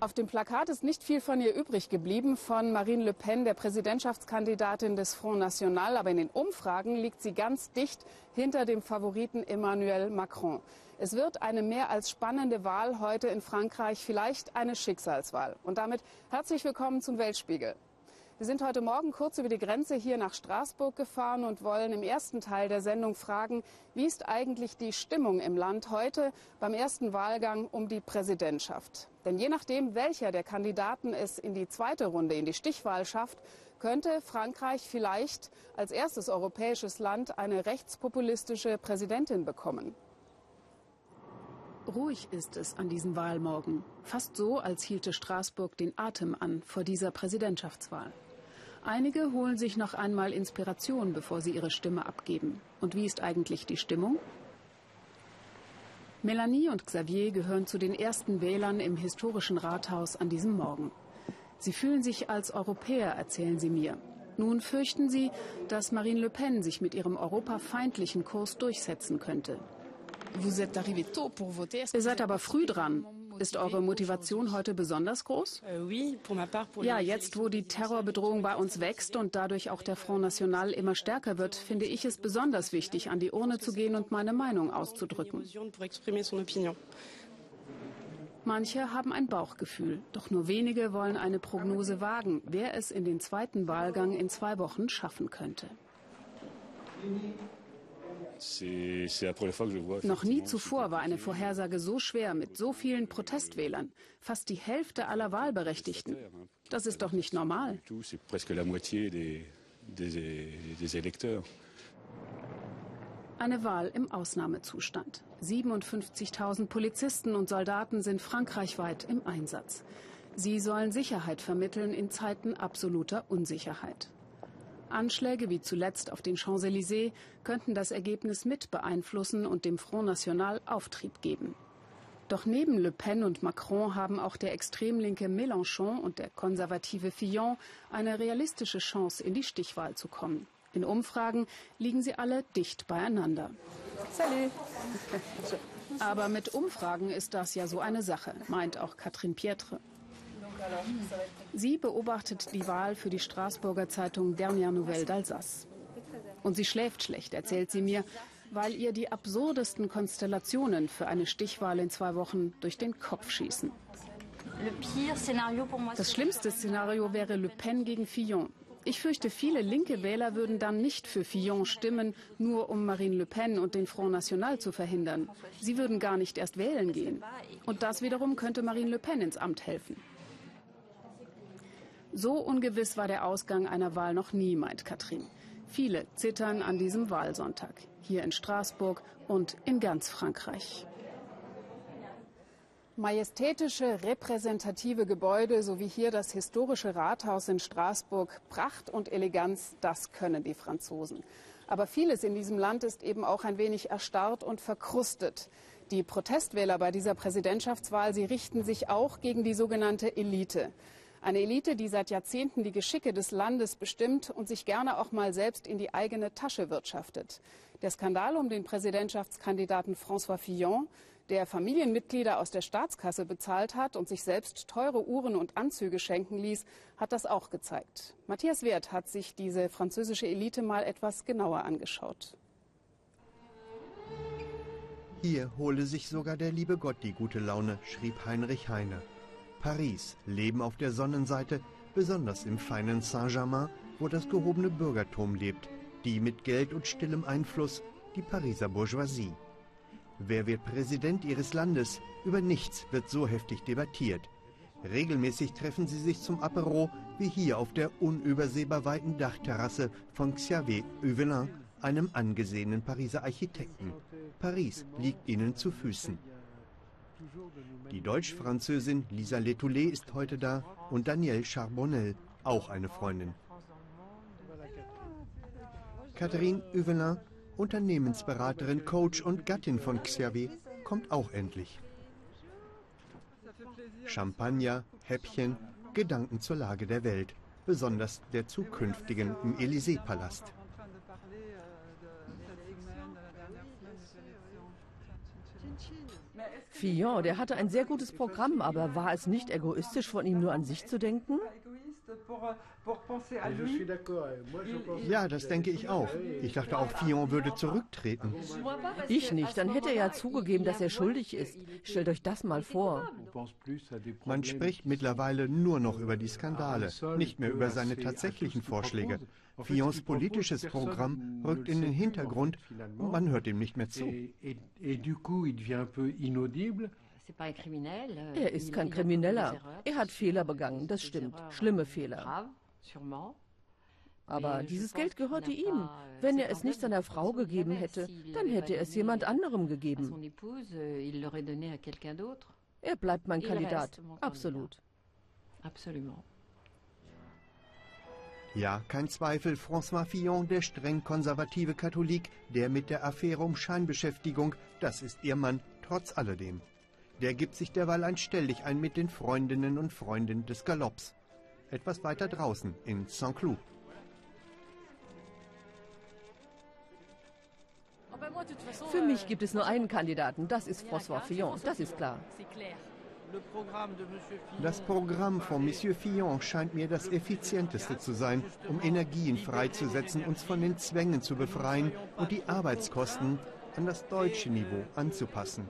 Auf dem Plakat ist nicht viel von ihr übrig geblieben, von Marine Le Pen, der Präsidentschaftskandidatin des Front National. Aber in den Umfragen liegt sie ganz dicht hinter dem Favoriten Emmanuel Macron. Es wird eine mehr als spannende Wahl heute in Frankreich, vielleicht eine Schicksalswahl. Und damit herzlich willkommen zum Weltspiegel. Wir sind heute Morgen kurz über die Grenze hier nach Straßburg gefahren und wollen im ersten Teil der Sendung fragen, wie ist eigentlich die Stimmung im Land heute beim ersten Wahlgang um die Präsidentschaft? Denn je nachdem, welcher der Kandidaten es in die zweite Runde, in die Stichwahl schafft, könnte Frankreich vielleicht als erstes europäisches Land eine rechtspopulistische Präsidentin bekommen. Ruhig ist es an diesem Wahlmorgen. Fast so, als hielte Straßburg den Atem an vor dieser Präsidentschaftswahl. Einige holen sich noch einmal Inspiration, bevor sie ihre Stimme abgeben. Und wie ist eigentlich die Stimmung? Melanie und Xavier gehören zu den ersten Wählern im historischen Rathaus an diesem Morgen. Sie fühlen sich als Europäer, erzählen sie mir. Nun fürchten sie, dass Marine Le Pen sich mit ihrem europafeindlichen Kurs durchsetzen könnte. Ihr seid aber früh dran. Ist eure Motivation heute besonders groß? Euh, ja, jetzt wo die Terrorbedrohung bei uns wächst und dadurch auch der Front National immer stärker wird, finde ich es besonders wichtig, an die Urne zu gehen und meine Meinung auszudrücken. Manche haben ein Bauchgefühl, doch nur wenige wollen eine Prognose wagen, wer es in den zweiten Wahlgang in zwei Wochen schaffen könnte. Noch nie zuvor war eine Vorhersage so schwer mit so vielen Protestwählern. Fast die Hälfte aller Wahlberechtigten. Das ist doch nicht normal. Eine Wahl im Ausnahmezustand. 57.000 Polizisten und Soldaten sind frankreichweit im Einsatz. Sie sollen Sicherheit vermitteln in Zeiten absoluter Unsicherheit. Anschläge wie zuletzt auf den Champs-Élysées könnten das Ergebnis mit beeinflussen und dem Front National Auftrieb geben. Doch neben Le Pen und Macron haben auch der extremlinke Mélenchon und der konservative Fillon eine realistische Chance, in die Stichwahl zu kommen. In Umfragen liegen sie alle dicht beieinander. Salut. Aber mit Umfragen ist das ja so eine Sache, meint auch Catherine Pietre. Sie beobachtet die Wahl für die Straßburger Zeitung Dernière Nouvelle d'Alsace. Und sie schläft schlecht, erzählt sie mir, weil ihr die absurdesten Konstellationen für eine Stichwahl in zwei Wochen durch den Kopf schießen. Das schlimmste Szenario wäre Le Pen gegen Fillon. Ich fürchte, viele linke Wähler würden dann nicht für Fillon stimmen, nur um Marine Le Pen und den Front National zu verhindern. Sie würden gar nicht erst wählen gehen. Und das wiederum könnte Marine Le Pen ins Amt helfen. So ungewiss war der Ausgang einer Wahl noch nie, meint Katrin. Viele zittern an diesem Wahlsonntag, hier in Straßburg und in ganz Frankreich. Majestätische, repräsentative Gebäude sowie hier das historische Rathaus in Straßburg, Pracht und Eleganz, das können die Franzosen. Aber vieles in diesem Land ist eben auch ein wenig erstarrt und verkrustet. Die Protestwähler bei dieser Präsidentschaftswahl, sie richten sich auch gegen die sogenannte Elite. Eine Elite, die seit Jahrzehnten die Geschicke des Landes bestimmt und sich gerne auch mal selbst in die eigene Tasche wirtschaftet. Der Skandal um den Präsidentschaftskandidaten François Fillon, der Familienmitglieder aus der Staatskasse bezahlt hat und sich selbst teure Uhren und Anzüge schenken ließ, hat das auch gezeigt. Matthias Wert hat sich diese französische Elite mal etwas genauer angeschaut. Hier hole sich sogar der liebe Gott die gute Laune, schrieb Heinrich Heine. Paris, Leben auf der Sonnenseite, besonders im feinen Saint-Germain, wo das gehobene Bürgertum lebt, die mit Geld und stillem Einfluss, die Pariser Bourgeoisie. Wer wird Präsident ihres Landes? Über nichts wird so heftig debattiert. Regelmäßig treffen sie sich zum Apero, wie hier auf der unübersehbar weiten Dachterrasse von Xavier Huvelin, einem angesehenen Pariser Architekten. Paris liegt ihnen zu Füßen. Die Deutsch-Französin Lisa Letoulet ist heute da und Danielle Charbonnel, auch eine Freundin. Catherine Huvelin, Unternehmensberaterin, Coach und Gattin von Xavier, kommt auch endlich. Champagner, Häppchen, Gedanken zur Lage der Welt, besonders der zukünftigen im Élysée-Palast. Fillon, der hatte ein sehr gutes Programm, aber war es nicht egoistisch von ihm nur an sich zu denken? Ja, das denke ich auch. Ich dachte auch, Fillon würde zurücktreten. Ich nicht. Dann hätte er ja zugegeben, dass er schuldig ist. Stellt euch das mal vor. Man spricht mittlerweile nur noch über die Skandale, nicht mehr über seine tatsächlichen Vorschläge. Fillons politisches Programm rückt in den Hintergrund und man hört ihm nicht mehr zu. Er ist kein Krimineller. Er hat Fehler begangen, das stimmt. Schlimme Fehler. Aber dieses Geld gehörte ihm. Euh, Wenn er es nicht seiner Frau gegeben hätte, dann hätte er es jemand anderem gegeben. euh, Er bleibt mein Kandidat. Absolut. Ja, kein Zweifel, François Fillon, der streng konservative Katholik, der mit der Affäre um Scheinbeschäftigung, das ist ihr Mann, trotz alledem. Der gibt sich derweil ein Stelldichein mit den Freundinnen und Freunden des Galopps. Etwas weiter draußen, in Saint-Cloud. Für mich gibt es nur einen Kandidaten, das ist François Fillon, das ist klar. Das Programm von Monsieur Fillon scheint mir das effizienteste zu sein, um Energien freizusetzen, uns von den Zwängen zu befreien und die Arbeitskosten an das deutsche Niveau anzupassen.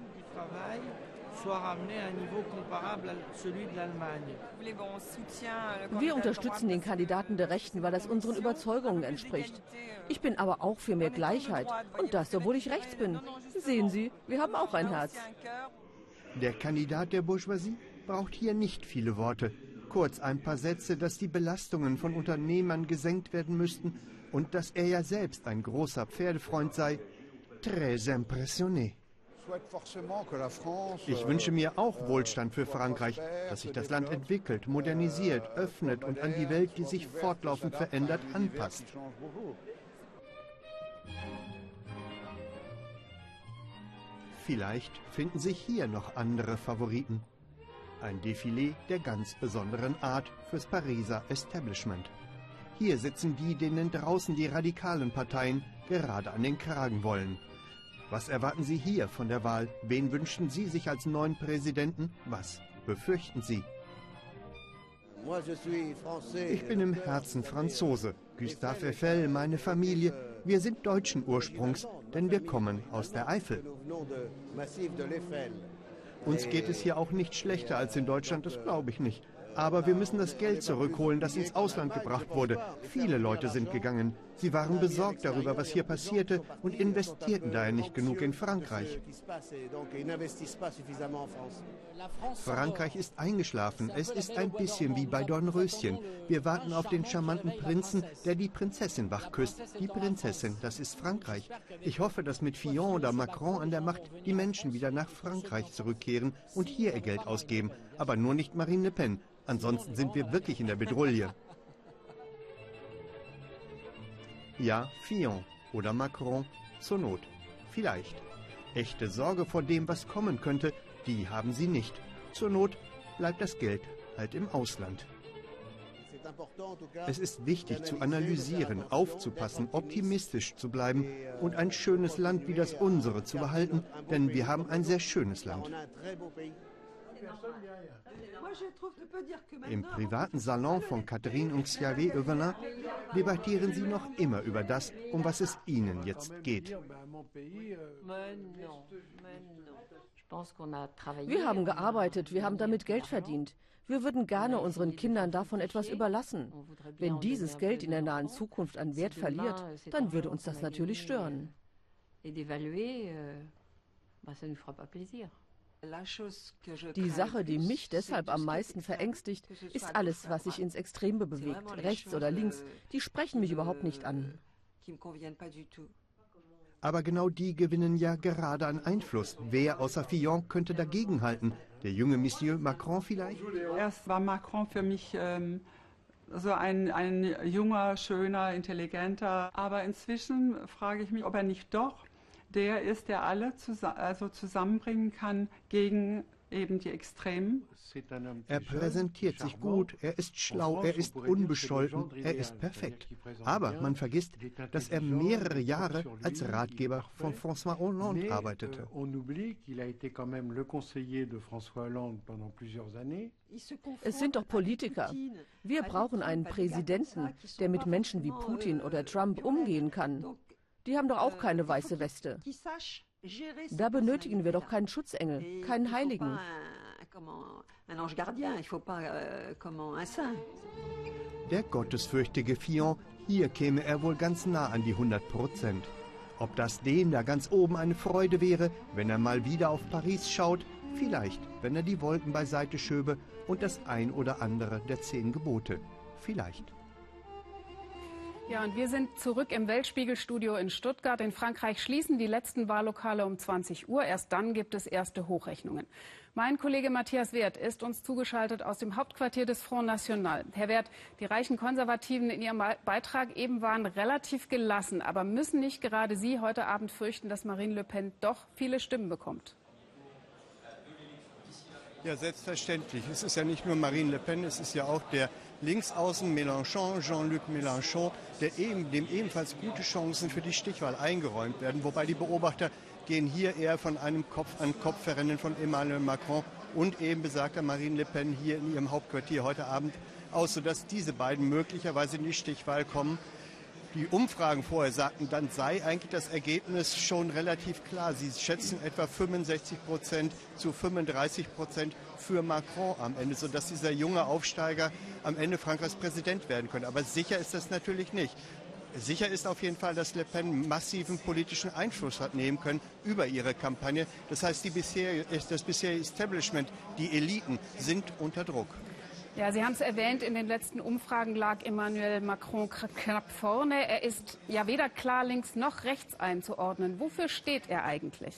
Wir unterstützen den Kandidaten der Rechten, weil das unseren Überzeugungen entspricht. Ich bin aber auch für mehr Gleichheit. Und das, obwohl ich rechts bin. Sehen Sie, wir haben auch ein Herz. Der Kandidat der Bourgeoisie braucht hier nicht viele Worte. Kurz ein paar Sätze, dass die Belastungen von Unternehmern gesenkt werden müssten und dass er ja selbst ein großer Pferdefreund sei. Très impressionné. Ich wünsche mir auch Wohlstand für Frankreich, dass sich das Land entwickelt, modernisiert, öffnet und an die Welt, die sich fortlaufend verändert, anpasst. Vielleicht finden sich hier noch andere Favoriten. Ein Defilé der ganz besonderen Art fürs Pariser Establishment. Hier sitzen die, denen draußen die radikalen Parteien gerade an den Kragen wollen. Was erwarten Sie hier von der Wahl? Wen wünschen Sie sich als neuen Präsidenten? Was befürchten Sie? Ich bin im Herzen Franzose. Gustave Eiffel, meine Familie, wir sind deutschen Ursprungs, denn wir kommen aus der Eifel. Uns geht es hier auch nicht schlechter als in Deutschland, das glaube ich nicht. Aber wir müssen das Geld zurückholen, das ins Ausland gebracht wurde. Viele Leute sind gegangen. Sie waren besorgt darüber, was hier passierte und investierten daher nicht genug in Frankreich. Frankreich ist eingeschlafen. Es ist ein bisschen wie bei Dornröschen. Wir warten auf den charmanten Prinzen, der die Prinzessin wachküsst. Die Prinzessin, das ist Frankreich. Ich hoffe, dass mit Fillon oder Macron an der Macht die Menschen wieder nach Frankreich zurückkehren und hier ihr Geld ausgeben. Aber nur nicht Marine Le Pen. Ansonsten sind wir wirklich in der Bedrulle. Ja, Fillon oder Macron zur Not. Vielleicht. Echte Sorge vor dem, was kommen könnte, die haben sie nicht. Zur Not bleibt das Geld halt im Ausland. Es ist wichtig zu analysieren, aufzupassen, optimistisch zu bleiben und ein schönes Land wie das unsere zu behalten, denn wir haben ein sehr schönes Land. Im privaten Salon von Catherine und Xavier Evelyn debattieren sie noch immer über das, um was es ihnen jetzt geht. Wir haben gearbeitet, wir haben damit Geld verdient. Wir würden gerne unseren Kindern davon etwas überlassen. Wenn dieses Geld in der nahen Zukunft an Wert verliert, dann würde uns das natürlich stören. Die Sache, die mich deshalb am meisten verängstigt, ist alles, was sich ins Extreme bewegt, rechts oder links. Die sprechen mich überhaupt nicht an. Aber genau die gewinnen ja gerade an Einfluss. Wer außer Fillon könnte dagegenhalten? Der junge Monsieur Macron vielleicht? Erst war Macron für mich ähm, so ein, ein junger, schöner, intelligenter. Aber inzwischen frage ich mich, ob er nicht doch der ist, der alle zus also zusammenbringen kann gegen eben die Extremen. Er präsentiert sich gut, er ist schlau, er ist unbescholten, er ist perfekt. Aber man vergisst, dass er mehrere Jahre als Ratgeber von François Hollande arbeitete. Es sind doch Politiker. Wir brauchen einen Präsidenten, der mit Menschen wie Putin oder Trump umgehen kann. Die haben doch auch keine weiße Weste. Da benötigen wir doch keinen Schutzengel, keinen Heiligen. Der gottesfürchtige Fillon, hier käme er wohl ganz nah an die 100 Prozent. Ob das dem da ganz oben eine Freude wäre, wenn er mal wieder auf Paris schaut, vielleicht, wenn er die Wolken beiseite schöbe und das ein oder andere der zehn Gebote. Vielleicht. Ja, und wir sind zurück im Weltspiegelstudio in Stuttgart. In Frankreich schließen die letzten Wahllokale um 20 Uhr. Erst dann gibt es erste Hochrechnungen. Mein Kollege Matthias Wert ist uns zugeschaltet aus dem Hauptquartier des Front National. Herr Wert, die reichen Konservativen in ihrem Beitrag eben waren relativ gelassen. Aber müssen nicht gerade Sie heute Abend fürchten, dass Marine Le Pen doch viele Stimmen bekommt? Ja, selbstverständlich. Es ist ja nicht nur Marine Le Pen, es ist ja auch der Linksaußen Mélenchon, Jean-Luc Mélenchon, der eben, dem ebenfalls gute Chancen für die Stichwahl eingeräumt werden. Wobei die Beobachter gehen hier eher von einem Kopf-an-Kopf-Verrennen von Emmanuel Macron und eben besagter Marine Le Pen hier in ihrem Hauptquartier heute Abend aus, sodass diese beiden möglicherweise in die Stichwahl kommen die Umfragen vorher sagten, dann sei eigentlich das Ergebnis schon relativ klar. Sie schätzen etwa 65 Prozent zu 35 Prozent für Macron am Ende, sodass dieser junge Aufsteiger am Ende Frankreichs Präsident werden könnte. Aber sicher ist das natürlich nicht. Sicher ist auf jeden Fall, dass Le Pen massiven politischen Einfluss hat nehmen können über ihre Kampagne. Das heißt, die bisher, das bisherige Establishment, die Eliten sind unter Druck. Ja, Sie haben es erwähnt, in den letzten Umfragen lag Emmanuel Macron knapp vorne. Er ist ja weder klar links noch rechts einzuordnen. Wofür steht er eigentlich?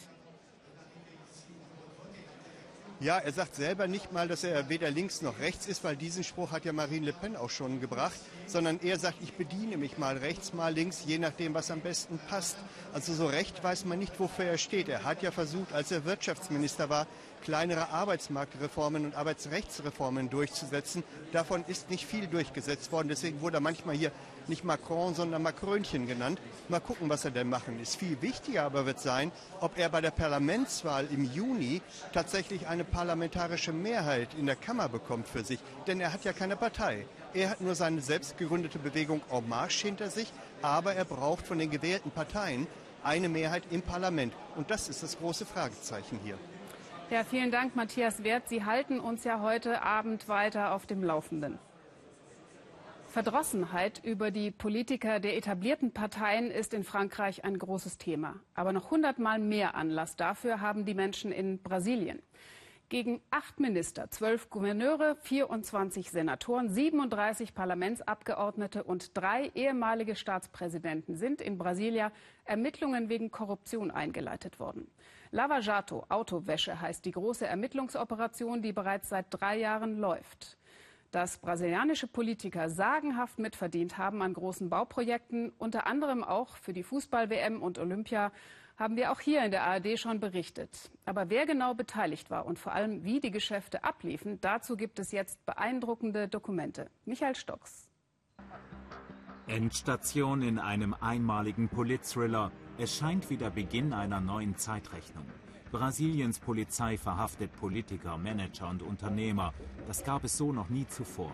Ja, er sagt selber nicht mal, dass er weder links noch rechts ist, weil diesen Spruch hat ja Marine Le Pen auch schon gebracht, sondern er sagt, ich bediene mich mal rechts, mal links, je nachdem, was am besten passt. Also so recht weiß man nicht, wofür er steht. Er hat ja versucht, als er Wirtschaftsminister war, kleinere Arbeitsmarktreformen und Arbeitsrechtsreformen durchzusetzen. Davon ist nicht viel durchgesetzt worden. Deswegen wurde er manchmal hier nicht Macron, sondern Macrönchen genannt. Mal gucken, was er denn machen ist. Viel wichtiger aber wird sein, ob er bei der Parlamentswahl im Juni tatsächlich eine parlamentarische Mehrheit in der Kammer bekommt für sich. Denn er hat ja keine Partei. Er hat nur seine selbst gegründete Bewegung En Marche hinter sich, aber er braucht von den gewählten Parteien eine Mehrheit im Parlament. Und das ist das große Fragezeichen hier. Ja, vielen Dank, Matthias Wert. Sie halten uns ja heute Abend weiter auf dem Laufenden. Verdrossenheit über die Politiker der etablierten Parteien ist in Frankreich ein großes Thema. Aber noch hundertmal mehr Anlass dafür haben die Menschen in Brasilien. Gegen acht Minister, zwölf Gouverneure, 24 Senatoren, 37 Parlamentsabgeordnete und drei ehemalige Staatspräsidenten sind in Brasilia Ermittlungen wegen Korruption eingeleitet worden. Lava Jato, Autowäsche heißt die große Ermittlungsoperation, die bereits seit drei Jahren läuft dass brasilianische Politiker sagenhaft mitverdient haben an großen Bauprojekten, unter anderem auch für die Fußball-WM und Olympia, haben wir auch hier in der ARD schon berichtet. Aber wer genau beteiligt war und vor allem wie die Geschäfte abliefen, dazu gibt es jetzt beeindruckende Dokumente. Michael Stocks. Endstation in einem einmaligen Politthriller. Es scheint wie der Beginn einer neuen Zeitrechnung. Brasiliens Polizei verhaftet Politiker, Manager und Unternehmer. Das gab es so noch nie zuvor.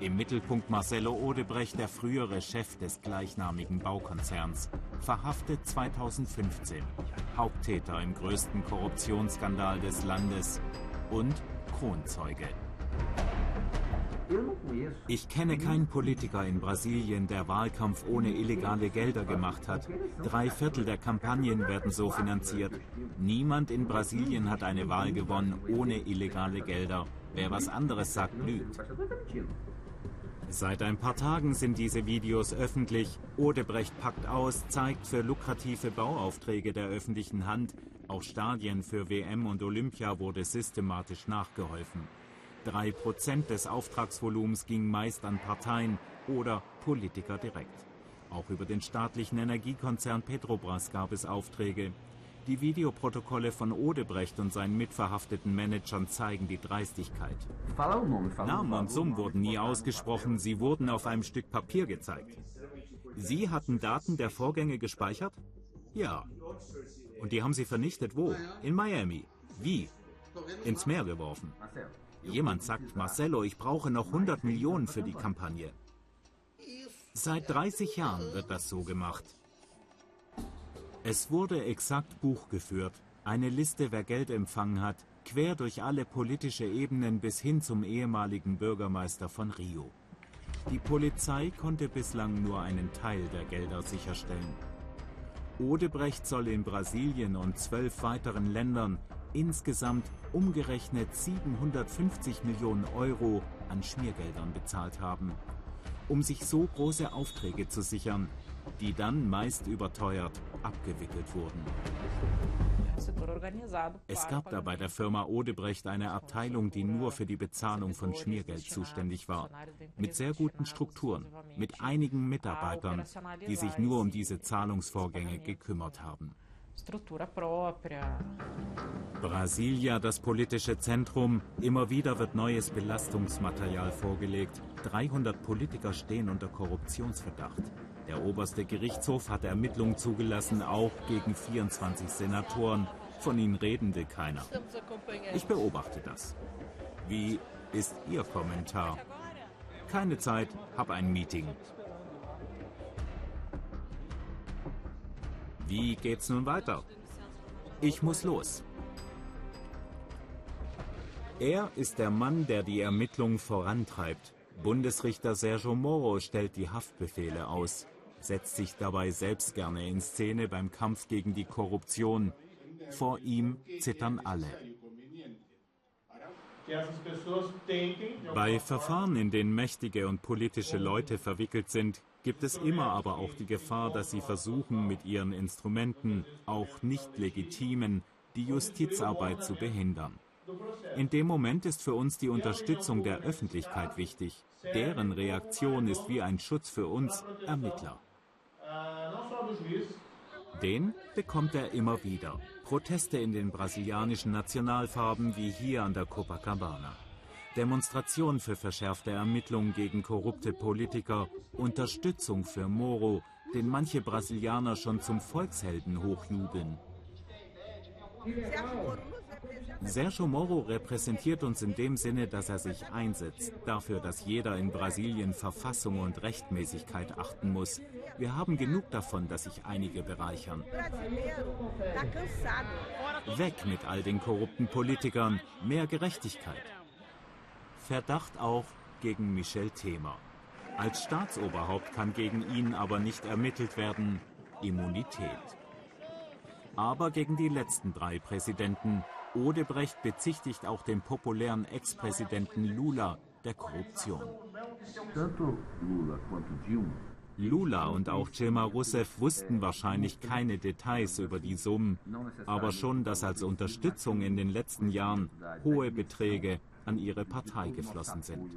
Im Mittelpunkt Marcelo Odebrecht, der frühere Chef des gleichnamigen Baukonzerns, verhaftet 2015, Haupttäter im größten Korruptionsskandal des Landes und Kronzeuge. Ich kenne keinen Politiker in Brasilien, der Wahlkampf ohne illegale Gelder gemacht hat. Drei Viertel der Kampagnen werden so finanziert. Niemand in Brasilien hat eine Wahl gewonnen ohne illegale Gelder. Wer was anderes sagt, lügt. Seit ein paar Tagen sind diese Videos öffentlich. Odebrecht packt aus, zeigt für lukrative Bauaufträge der öffentlichen Hand. Auch Stadien für WM und Olympia wurde systematisch nachgeholfen. Drei Prozent des Auftragsvolumens gingen meist an Parteien oder Politiker direkt. Auch über den staatlichen Energiekonzern Petrobras gab es Aufträge. Die Videoprotokolle von Odebrecht und seinen mitverhafteten Managern zeigen die Dreistigkeit. Namen und Summen wurden nie ausgesprochen, sie wurden auf einem Stück Papier gezeigt. Sie hatten Daten der Vorgänge gespeichert? Ja. Und die haben sie vernichtet wo? In Miami. Wie? Ins Meer geworfen. Jemand sagt, Marcello, ich brauche noch 100 Millionen für die Kampagne. Seit 30 Jahren wird das so gemacht. Es wurde exakt Buch geführt, eine Liste, wer Geld empfangen hat, quer durch alle politische Ebenen bis hin zum ehemaligen Bürgermeister von Rio. Die Polizei konnte bislang nur einen Teil der Gelder sicherstellen. Odebrecht soll in Brasilien und zwölf weiteren Ländern insgesamt umgerechnet 750 Millionen Euro an Schmiergeldern bezahlt haben, um sich so große Aufträge zu sichern, die dann meist überteuert abgewickelt wurden. Es gab da bei der Firma Odebrecht eine Abteilung, die nur für die Bezahlung von Schmiergeld zuständig war, mit sehr guten Strukturen, mit einigen Mitarbeitern, die sich nur um diese Zahlungsvorgänge gekümmert haben. Brasilia, das politische Zentrum. Immer wieder wird neues Belastungsmaterial vorgelegt. 300 Politiker stehen unter Korruptionsverdacht. Der oberste Gerichtshof hat Ermittlungen zugelassen, auch gegen 24 Senatoren. Von ihnen reden will keiner. Ich beobachte das. Wie ist Ihr Kommentar? Keine Zeit, hab ein Meeting. Wie geht's nun weiter? Ich muss los. Er ist der Mann, der die Ermittlungen vorantreibt. Bundesrichter Sergio Moro stellt die Haftbefehle aus, setzt sich dabei selbst gerne in Szene beim Kampf gegen die Korruption. Vor ihm zittern alle. Bei Verfahren, in denen mächtige und politische Leute verwickelt sind, gibt es immer aber auch die Gefahr, dass sie versuchen, mit ihren Instrumenten, auch nicht legitimen, die Justizarbeit zu behindern. In dem Moment ist für uns die Unterstützung der Öffentlichkeit wichtig. Deren Reaktion ist wie ein Schutz für uns Ermittler. Den bekommt er immer wieder. Proteste in den brasilianischen Nationalfarben wie hier an der Copacabana. Demonstration für verschärfte Ermittlungen gegen korrupte Politiker, Unterstützung für Moro, den manche Brasilianer schon zum Volkshelden hochjubeln. Sergio Moro repräsentiert uns in dem Sinne, dass er sich einsetzt, dafür, dass jeder in Brasilien Verfassung und Rechtmäßigkeit achten muss. Wir haben genug davon, dass sich einige bereichern. Weg mit all den korrupten Politikern, mehr Gerechtigkeit. Verdacht auch gegen Michel Temer. Als Staatsoberhaupt kann gegen ihn aber nicht ermittelt werden. Immunität. Aber gegen die letzten drei Präsidenten Odebrecht bezichtigt auch den populären Ex-Präsidenten Lula der Korruption. Lula und auch Dilma Rousseff wussten wahrscheinlich keine Details über die Summen, aber schon, dass als Unterstützung in den letzten Jahren hohe Beträge an ihre Partei geflossen sind.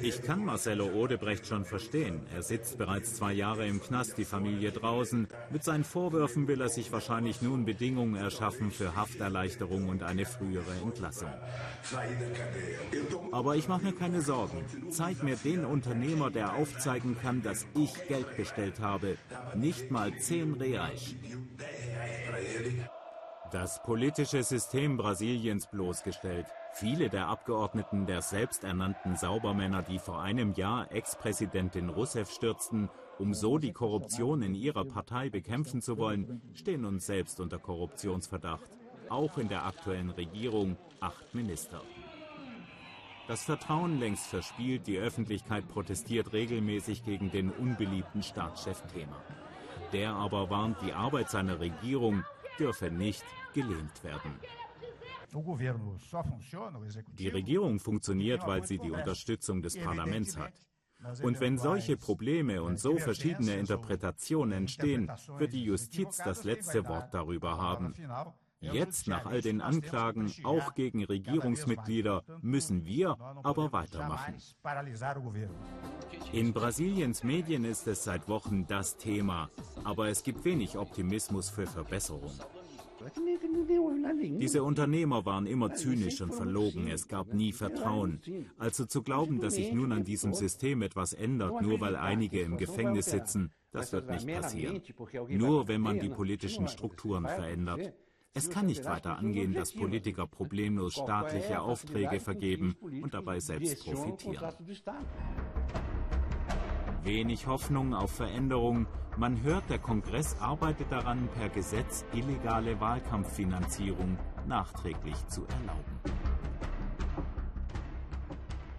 Ich kann Marcelo Odebrecht schon verstehen. Er sitzt bereits zwei Jahre im Knast, die Familie draußen. Mit seinen Vorwürfen will er sich wahrscheinlich nun Bedingungen erschaffen für Hafterleichterung und eine frühere Entlassung. Aber ich mache mir keine Sorgen. Zeig mir den Unternehmer, der aufzeigen kann, dass ich Geld bestellt habe. Nicht mal zehn Reais. Das politische System Brasiliens bloßgestellt. Viele der Abgeordneten der selbsternannten Saubermänner, die vor einem Jahr Ex-Präsidentin Rousseff stürzten, um so die Korruption in ihrer Partei bekämpfen zu wollen, stehen uns selbst unter Korruptionsverdacht. Auch in der aktuellen Regierung acht Minister. Das Vertrauen längst verspielt, die Öffentlichkeit protestiert regelmäßig gegen den unbeliebten Staatschef Thema. Der aber warnt, die Arbeit seiner Regierung dürfe nicht gelähmt werden. Die Regierung funktioniert, weil sie die Unterstützung des Parlaments hat. Und wenn solche Probleme und so verschiedene Interpretationen entstehen, wird die Justiz das letzte Wort darüber haben. Jetzt, nach all den Anklagen, auch gegen Regierungsmitglieder, müssen wir aber weitermachen. In Brasiliens Medien ist es seit Wochen das Thema, aber es gibt wenig Optimismus für Verbesserung. Diese Unternehmer waren immer zynisch und verlogen, es gab nie Vertrauen. Also zu glauben, dass sich nun an diesem System etwas ändert, nur weil einige im Gefängnis sitzen, das wird nicht passieren. Nur wenn man die politischen Strukturen verändert. Es kann nicht weiter angehen, dass Politiker problemlos staatliche Aufträge vergeben und dabei selbst profitieren. Wenig Hoffnung auf Veränderung. Man hört, der Kongress arbeitet daran, per Gesetz illegale Wahlkampffinanzierung nachträglich zu erlauben.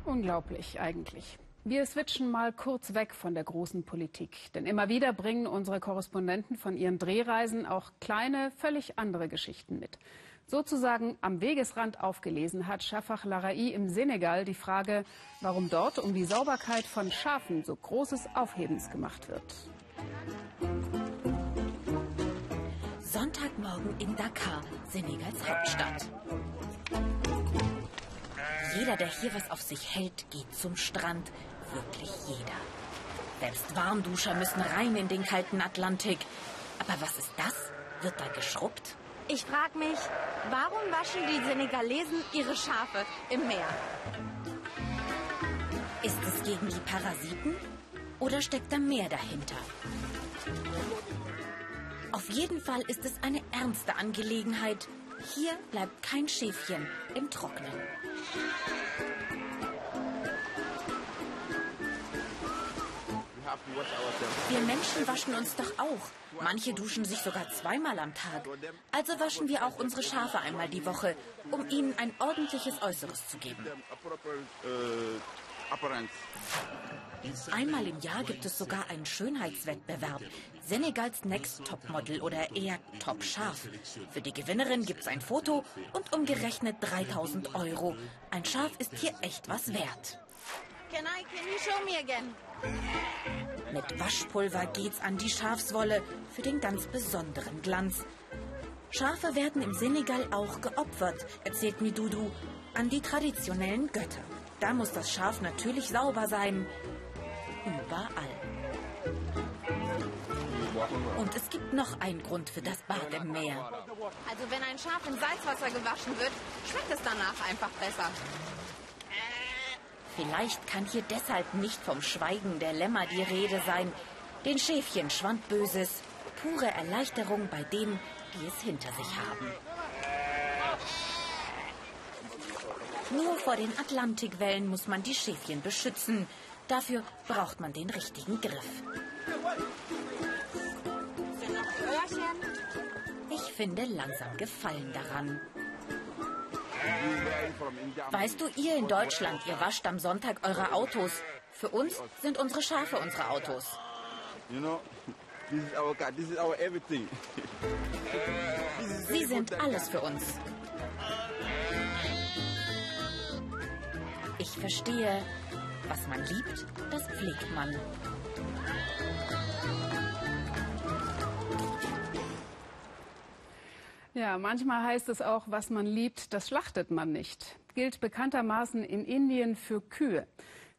Unglaublich eigentlich. Wir switchen mal kurz weg von der großen Politik, denn immer wieder bringen unsere Korrespondenten von ihren Drehreisen auch kleine, völlig andere Geschichten mit. Sozusagen am Wegesrand aufgelesen hat Shafak Larai im Senegal die Frage, warum dort um die Sauberkeit von Schafen so großes Aufhebens gemacht wird. Sonntagmorgen in Dakar, Senegals Hauptstadt. Jeder, der hier was auf sich hält, geht zum Strand, wirklich jeder. Selbst Warmduscher müssen rein in den kalten Atlantik. Aber was ist das? Wird da geschrubbt? Ich frage mich, warum waschen die Senegalesen ihre Schafe im Meer? Ist es gegen die Parasiten oder steckt da mehr dahinter? Auf jeden Fall ist es eine ernste Angelegenheit. Hier bleibt kein Schäfchen im Trocknen. Wir Menschen waschen uns doch auch. Manche duschen sich sogar zweimal am Tag. Also waschen wir auch unsere Schafe einmal die Woche, um ihnen ein ordentliches Äußeres zu geben. Einmal im Jahr gibt es sogar einen Schönheitswettbewerb. Senegals Next Top Model oder eher Top Schaf. Für die Gewinnerin gibt es ein Foto und umgerechnet 3000 Euro. Ein Schaf ist hier echt was wert. Can I, can you show me again? Mit Waschpulver geht's an die Schafswolle für den ganz besonderen Glanz. Schafe werden im Senegal auch geopfert, erzählt Midudu, an die traditionellen Götter. Da muss das Schaf natürlich sauber sein. Überall. Und es gibt noch einen Grund für das Bad im Meer. Also wenn ein Schaf in Salzwasser gewaschen wird, schmeckt es danach einfach besser. Vielleicht kann hier deshalb nicht vom Schweigen der Lämmer die Rede sein. Den Schäfchen schwand Böses. Pure Erleichterung bei denen, die es hinter sich haben. Nur vor den Atlantikwellen muss man die Schäfchen beschützen. Dafür braucht man den richtigen Griff. Ich finde langsam Gefallen daran. Weißt du, ihr in Deutschland, ihr wascht am Sonntag eure Autos. Für uns sind unsere Schafe unsere Autos. Sie sind alles für uns. Ich verstehe, was man liebt, das pflegt man. Ja, manchmal heißt es auch, was man liebt, das schlachtet man nicht. Gilt bekanntermaßen in Indien für Kühe.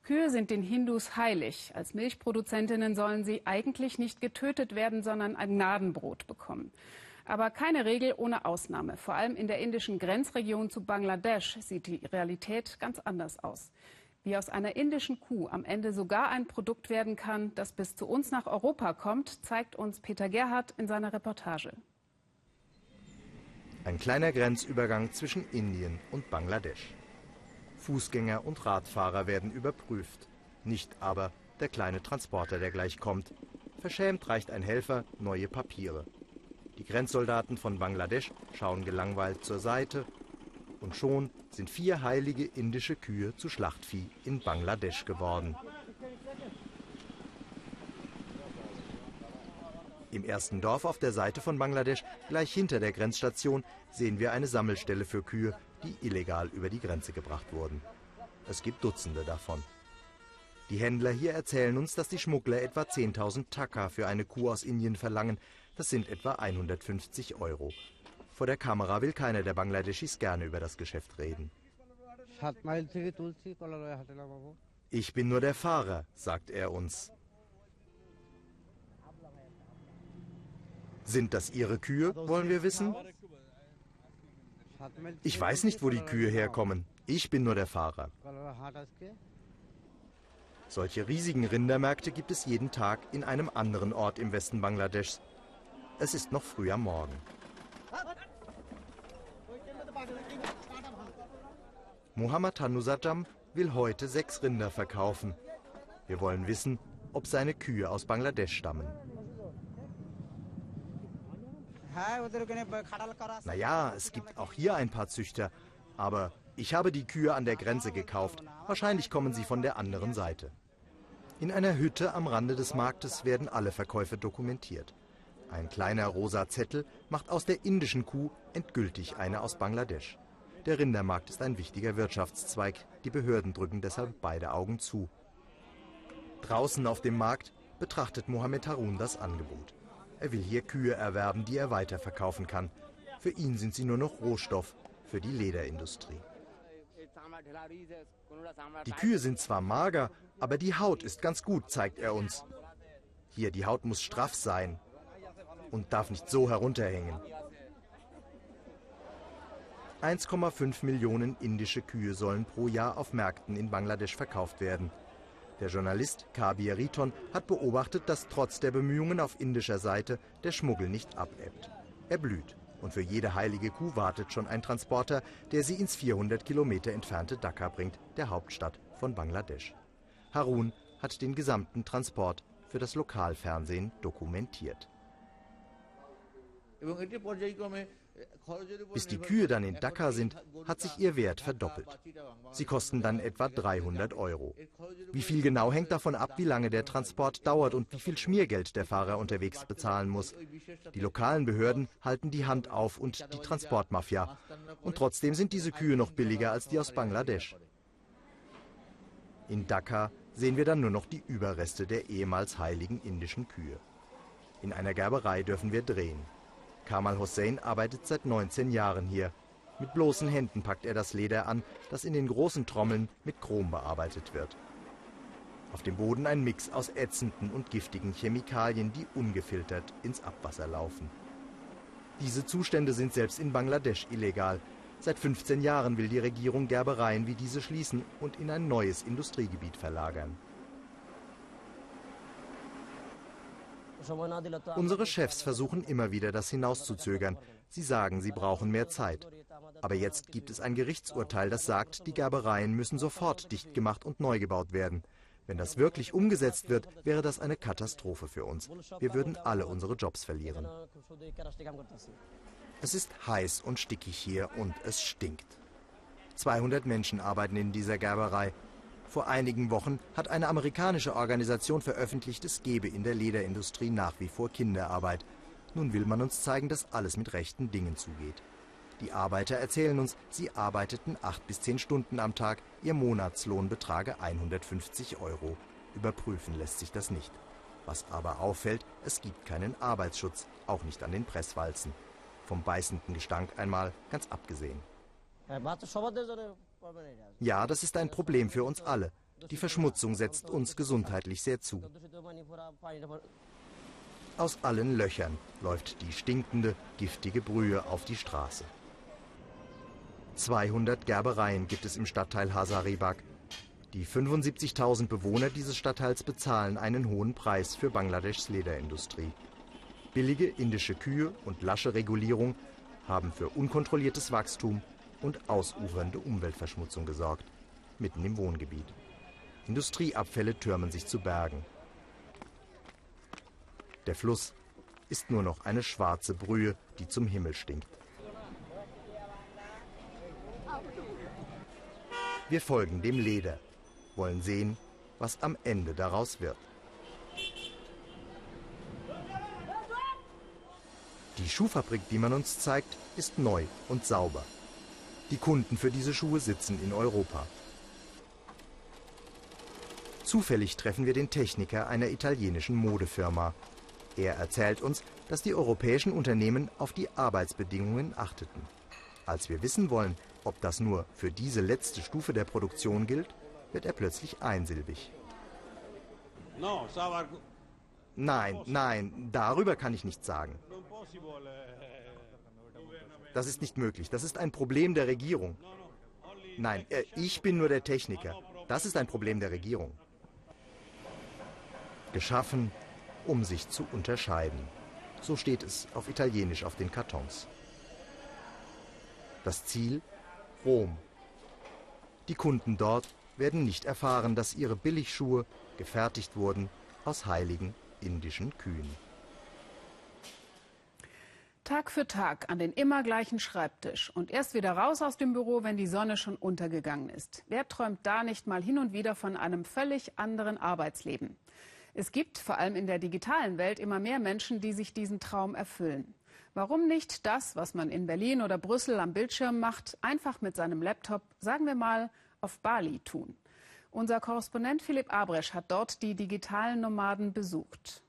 Kühe sind den Hindus heilig. Als Milchproduzentinnen sollen sie eigentlich nicht getötet werden, sondern ein Gnadenbrot bekommen. Aber keine Regel ohne Ausnahme. Vor allem in der indischen Grenzregion zu Bangladesch sieht die Realität ganz anders aus. Wie aus einer indischen Kuh am Ende sogar ein Produkt werden kann, das bis zu uns nach Europa kommt, zeigt uns Peter Gerhardt in seiner Reportage. Ein kleiner Grenzübergang zwischen Indien und Bangladesch. Fußgänger und Radfahrer werden überprüft, nicht aber der kleine Transporter, der gleich kommt. Verschämt reicht ein Helfer neue Papiere. Die Grenzsoldaten von Bangladesch schauen gelangweilt zur Seite und schon sind vier heilige indische Kühe zu Schlachtvieh in Bangladesch geworden. Im ersten Dorf auf der Seite von Bangladesch, gleich hinter der Grenzstation, sehen wir eine Sammelstelle für Kühe, die illegal über die Grenze gebracht wurden. Es gibt Dutzende davon. Die Händler hier erzählen uns, dass die Schmuggler etwa 10.000 Taka für eine Kuh aus Indien verlangen. Das sind etwa 150 Euro. Vor der Kamera will keiner der Bangladeschis gerne über das Geschäft reden. Ich bin nur der Fahrer, sagt er uns. Sind das Ihre Kühe, wollen wir wissen? Ich weiß nicht, wo die Kühe herkommen. Ich bin nur der Fahrer. Solche riesigen Rindermärkte gibt es jeden Tag in einem anderen Ort im Westen Bangladeschs. Es ist noch früh am Morgen. Muhammad Hanusajam will heute sechs Rinder verkaufen. Wir wollen wissen, ob seine Kühe aus Bangladesch stammen. Naja, es gibt auch hier ein paar Züchter, aber ich habe die Kühe an der Grenze gekauft. Wahrscheinlich kommen sie von der anderen Seite. In einer Hütte am Rande des Marktes werden alle Verkäufe dokumentiert. Ein kleiner rosa Zettel macht aus der indischen Kuh endgültig eine aus Bangladesch. Der Rindermarkt ist ein wichtiger Wirtschaftszweig. Die Behörden drücken deshalb beide Augen zu. Draußen auf dem Markt betrachtet Mohammed Harun das Angebot. Er will hier Kühe erwerben, die er weiterverkaufen kann. Für ihn sind sie nur noch Rohstoff für die Lederindustrie. Die Kühe sind zwar mager, aber die Haut ist ganz gut, zeigt er uns. Hier, die Haut muss straff sein und darf nicht so herunterhängen. 1,5 Millionen indische Kühe sollen pro Jahr auf Märkten in Bangladesch verkauft werden. Der Journalist Kabir Riton hat beobachtet, dass trotz der Bemühungen auf indischer Seite der Schmuggel nicht abebbt. Er blüht und für jede heilige Kuh wartet schon ein Transporter, der sie ins 400 Kilometer entfernte Dhaka bringt, der Hauptstadt von Bangladesch. Harun hat den gesamten Transport für das Lokalfernsehen dokumentiert. Bis die Kühe dann in Dhaka sind, hat sich ihr Wert verdoppelt. Sie kosten dann etwa 300 Euro. Wie viel genau hängt davon ab, wie lange der Transport dauert und wie viel Schmiergeld der Fahrer unterwegs bezahlen muss. Die lokalen Behörden halten die Hand auf und die Transportmafia. Und trotzdem sind diese Kühe noch billiger als die aus Bangladesch. In Dhaka sehen wir dann nur noch die Überreste der ehemals heiligen indischen Kühe. In einer Gerberei dürfen wir drehen. Kamal Hossein arbeitet seit 19 Jahren hier. Mit bloßen Händen packt er das Leder an, das in den großen Trommeln mit Chrom bearbeitet wird. Auf dem Boden ein Mix aus ätzenden und giftigen Chemikalien, die ungefiltert ins Abwasser laufen. Diese Zustände sind selbst in Bangladesch illegal. Seit 15 Jahren will die Regierung Gerbereien wie diese schließen und in ein neues Industriegebiet verlagern. Unsere Chefs versuchen immer wieder, das hinauszuzögern. Sie sagen, sie brauchen mehr Zeit. Aber jetzt gibt es ein Gerichtsurteil, das sagt, die Gerbereien müssen sofort dicht gemacht und neu gebaut werden. Wenn das wirklich umgesetzt wird, wäre das eine Katastrophe für uns. Wir würden alle unsere Jobs verlieren. Es ist heiß und stickig hier und es stinkt. 200 Menschen arbeiten in dieser Gerberei. Vor einigen Wochen hat eine amerikanische Organisation veröffentlicht, es gebe in der Lederindustrie nach wie vor Kinderarbeit. Nun will man uns zeigen, dass alles mit rechten Dingen zugeht. Die Arbeiter erzählen uns, sie arbeiteten acht bis zehn Stunden am Tag, ihr Monatslohn betrage 150 Euro. Überprüfen lässt sich das nicht. Was aber auffällt, es gibt keinen Arbeitsschutz, auch nicht an den Presswalzen. Vom beißenden Gestank einmal ganz abgesehen. Ja, das ist ein Problem für uns alle. Die Verschmutzung setzt uns gesundheitlich sehr zu. Aus allen Löchern läuft die stinkende, giftige Brühe auf die Straße. 200 Gerbereien gibt es im Stadtteil Hazaribagh. Die 75.000 Bewohner dieses Stadtteils bezahlen einen hohen Preis für Bangladeschs Lederindustrie. Billige indische Kühe und lasche Regulierung haben für unkontrolliertes Wachstum und ausufernde Umweltverschmutzung gesorgt, mitten im Wohngebiet. Industrieabfälle türmen sich zu Bergen. Der Fluss ist nur noch eine schwarze Brühe, die zum Himmel stinkt. Wir folgen dem Leder, wollen sehen, was am Ende daraus wird. Die Schuhfabrik, die man uns zeigt, ist neu und sauber. Die Kunden für diese Schuhe sitzen in Europa. Zufällig treffen wir den Techniker einer italienischen Modefirma. Er erzählt uns, dass die europäischen Unternehmen auf die Arbeitsbedingungen achteten. Als wir wissen wollen, ob das nur für diese letzte Stufe der Produktion gilt, wird er plötzlich einsilbig. Nein, nein, darüber kann ich nichts sagen. Das ist nicht möglich. Das ist ein Problem der Regierung. Nein, äh, ich bin nur der Techniker. Das ist ein Problem der Regierung. Geschaffen, um sich zu unterscheiden. So steht es auf Italienisch auf den Kartons. Das Ziel Rom. Die Kunden dort werden nicht erfahren, dass ihre Billigschuhe gefertigt wurden aus heiligen indischen Kühen. Tag für Tag an den immer gleichen Schreibtisch und erst wieder raus aus dem Büro, wenn die Sonne schon untergegangen ist. Wer träumt da nicht mal hin und wieder von einem völlig anderen Arbeitsleben? Es gibt, vor allem in der digitalen Welt, immer mehr Menschen, die sich diesen Traum erfüllen. Warum nicht das, was man in Berlin oder Brüssel am Bildschirm macht, einfach mit seinem Laptop, sagen wir mal, auf Bali tun? Unser Korrespondent Philipp Abresch hat dort die digitalen Nomaden besucht.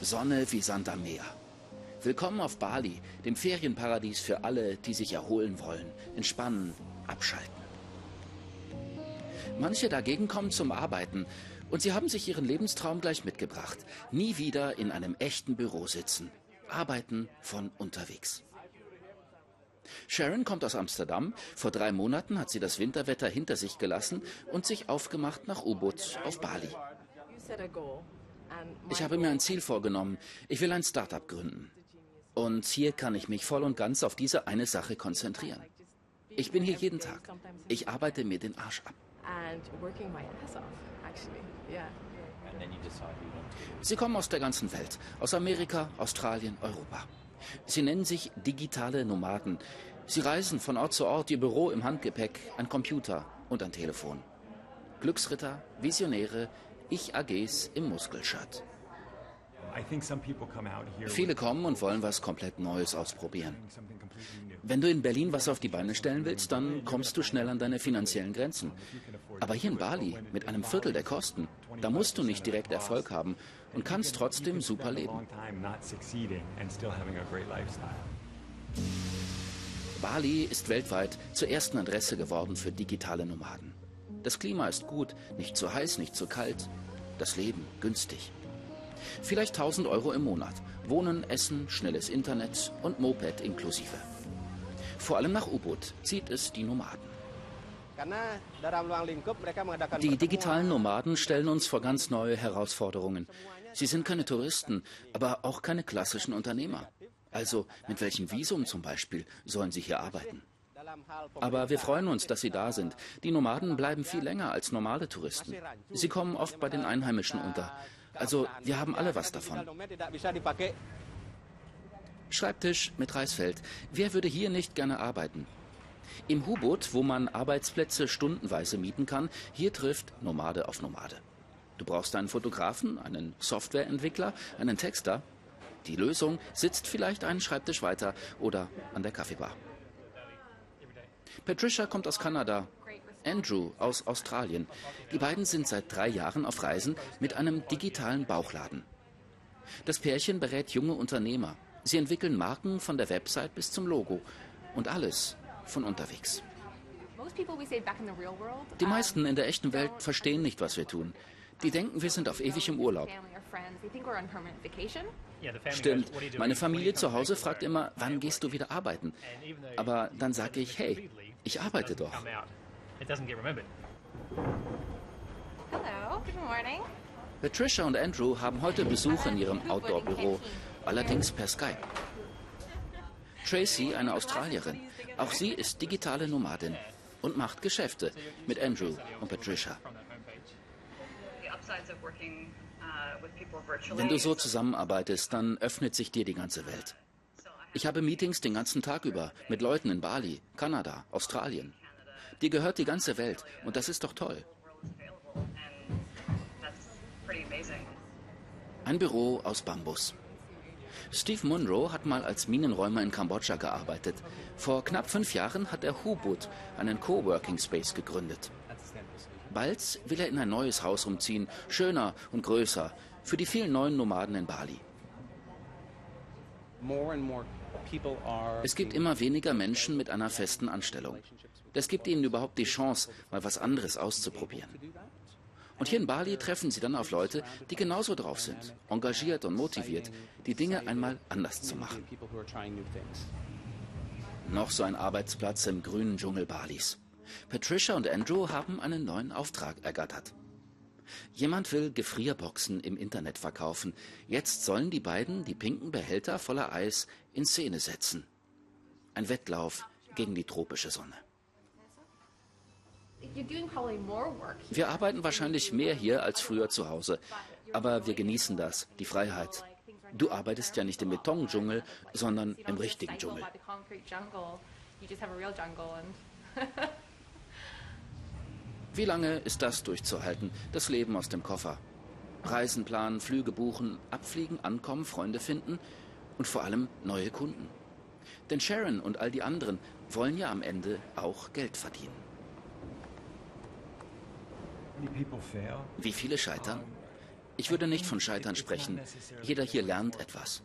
Sonne wie Sand am Meer. Willkommen auf Bali, dem Ferienparadies für alle, die sich erholen wollen, entspannen, abschalten. Manche dagegen kommen zum Arbeiten und sie haben sich ihren Lebenstraum gleich mitgebracht. Nie wieder in einem echten Büro sitzen. Arbeiten von unterwegs. Sharon kommt aus Amsterdam. Vor drei Monaten hat sie das Winterwetter hinter sich gelassen und sich aufgemacht nach U-Boot auf Bali. Ich habe mir ein Ziel vorgenommen. Ich will ein Startup gründen. Und hier kann ich mich voll und ganz auf diese eine Sache konzentrieren. Ich bin hier jeden Tag. Ich arbeite mir den Arsch ab. Sie kommen aus der ganzen Welt, aus Amerika, Australien, Europa. Sie nennen sich digitale Nomaden. Sie reisen von Ort zu Ort, ihr Büro im Handgepäck, ein Computer und ein Telefon. Glücksritter, Visionäre, Ich-AGs im Muskelshirt. Viele kommen und wollen was komplett Neues ausprobieren. Wenn du in Berlin was auf die Beine stellen willst, dann kommst du schnell an deine finanziellen Grenzen. Aber hier in Bali, mit einem Viertel der Kosten, da musst du nicht direkt Erfolg haben und kannst trotzdem super leben. Bali ist weltweit zur ersten Adresse geworden für digitale Nomaden. Das Klima ist gut, nicht zu heiß, nicht zu kalt. Das Leben günstig. Vielleicht 1000 Euro im Monat. Wohnen, Essen, schnelles Internet und Moped inklusive. Vor allem nach U-Boot zieht es die Nomaden. Die digitalen Nomaden stellen uns vor ganz neue Herausforderungen. Sie sind keine Touristen, aber auch keine klassischen Unternehmer. Also mit welchem Visum zum Beispiel sollen sie hier arbeiten? Aber wir freuen uns, dass Sie da sind. Die Nomaden bleiben viel länger als normale Touristen. Sie kommen oft bei den Einheimischen unter. Also wir haben alle was davon. Schreibtisch mit Reisfeld. Wer würde hier nicht gerne arbeiten? Im Hubot, wo man Arbeitsplätze stundenweise mieten kann, hier trifft Nomade auf Nomade. Du brauchst einen Fotografen, einen Softwareentwickler, einen Texter. Die Lösung sitzt vielleicht einen Schreibtisch weiter oder an der Kaffeebar. Patricia kommt aus Kanada. Andrew aus Australien. Die beiden sind seit drei Jahren auf Reisen mit einem digitalen Bauchladen. Das Pärchen berät junge Unternehmer. Sie entwickeln Marken von der Website bis zum Logo. Und alles von unterwegs. Die meisten in der echten Welt verstehen nicht, was wir tun. Die denken, wir sind auf ewig im Urlaub. Stimmt, meine Familie zu Hause fragt immer, wann gehst du wieder arbeiten? Aber dann sage ich, hey, ich arbeite doch. Patricia und Andrew haben heute Besuch in ihrem Outdoor-Büro, allerdings per Skype. Tracy, eine Australierin, auch sie ist digitale Nomadin und macht Geschäfte mit Andrew und Patricia. Wenn du so zusammenarbeitest, dann öffnet sich dir die ganze Welt. Ich habe Meetings den ganzen Tag über mit Leuten in Bali, Kanada, Australien. Dir gehört die ganze Welt und das ist doch toll. Ein Büro aus Bambus. Steve Munro hat mal als Minenräumer in Kambodscha gearbeitet. Vor knapp fünf Jahren hat er Hubut, einen Coworking Space, gegründet. Bald will er in ein neues Haus umziehen, schöner und größer, für die vielen neuen Nomaden in Bali. Es gibt immer weniger Menschen mit einer festen Anstellung. Das gibt ihnen überhaupt die Chance, mal was anderes auszuprobieren. Und hier in Bali treffen sie dann auf Leute, die genauso drauf sind, engagiert und motiviert, die Dinge einmal anders zu machen. Noch so ein Arbeitsplatz im grünen Dschungel Balis. Patricia und Andrew haben einen neuen Auftrag ergattert. Jemand will Gefrierboxen im Internet verkaufen. Jetzt sollen die beiden die pinken Behälter voller Eis in Szene setzen. Ein Wettlauf gegen die tropische Sonne. Wir arbeiten wahrscheinlich mehr hier als früher zu Hause, aber wir genießen das, die Freiheit. Du arbeitest ja nicht im Betondschungel, sondern im richtigen Dschungel. Wie lange ist das durchzuhalten, das Leben aus dem Koffer? Reisen planen, Flüge buchen, abfliegen, ankommen, Freunde finden und vor allem neue Kunden. Denn Sharon und all die anderen wollen ja am Ende auch Geld verdienen. Wie viele scheitern? Ich würde nicht von Scheitern sprechen. Jeder hier lernt etwas.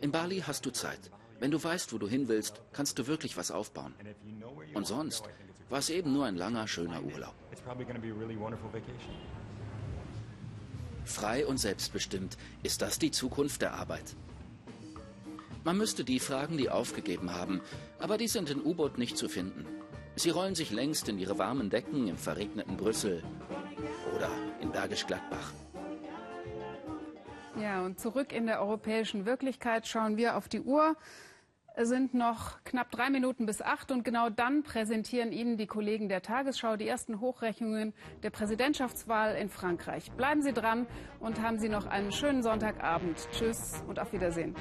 In Bali hast du Zeit. Wenn du weißt, wo du hin willst, kannst du wirklich was aufbauen. Und sonst war es eben nur ein langer, schöner Urlaub. Frei und selbstbestimmt, ist das die Zukunft der Arbeit? Man müsste die fragen, die aufgegeben haben, aber die sind in U-Boot nicht zu finden. Sie rollen sich längst in ihre warmen Decken im verregneten Brüssel oder in Bergisch Gladbach. Ja, und zurück in der europäischen Wirklichkeit schauen wir auf die Uhr. Es sind noch knapp drei Minuten bis acht und genau dann präsentieren Ihnen die Kollegen der Tagesschau die ersten Hochrechnungen der Präsidentschaftswahl in Frankreich. Bleiben Sie dran und haben Sie noch einen schönen Sonntagabend. Tschüss und auf Wiedersehen.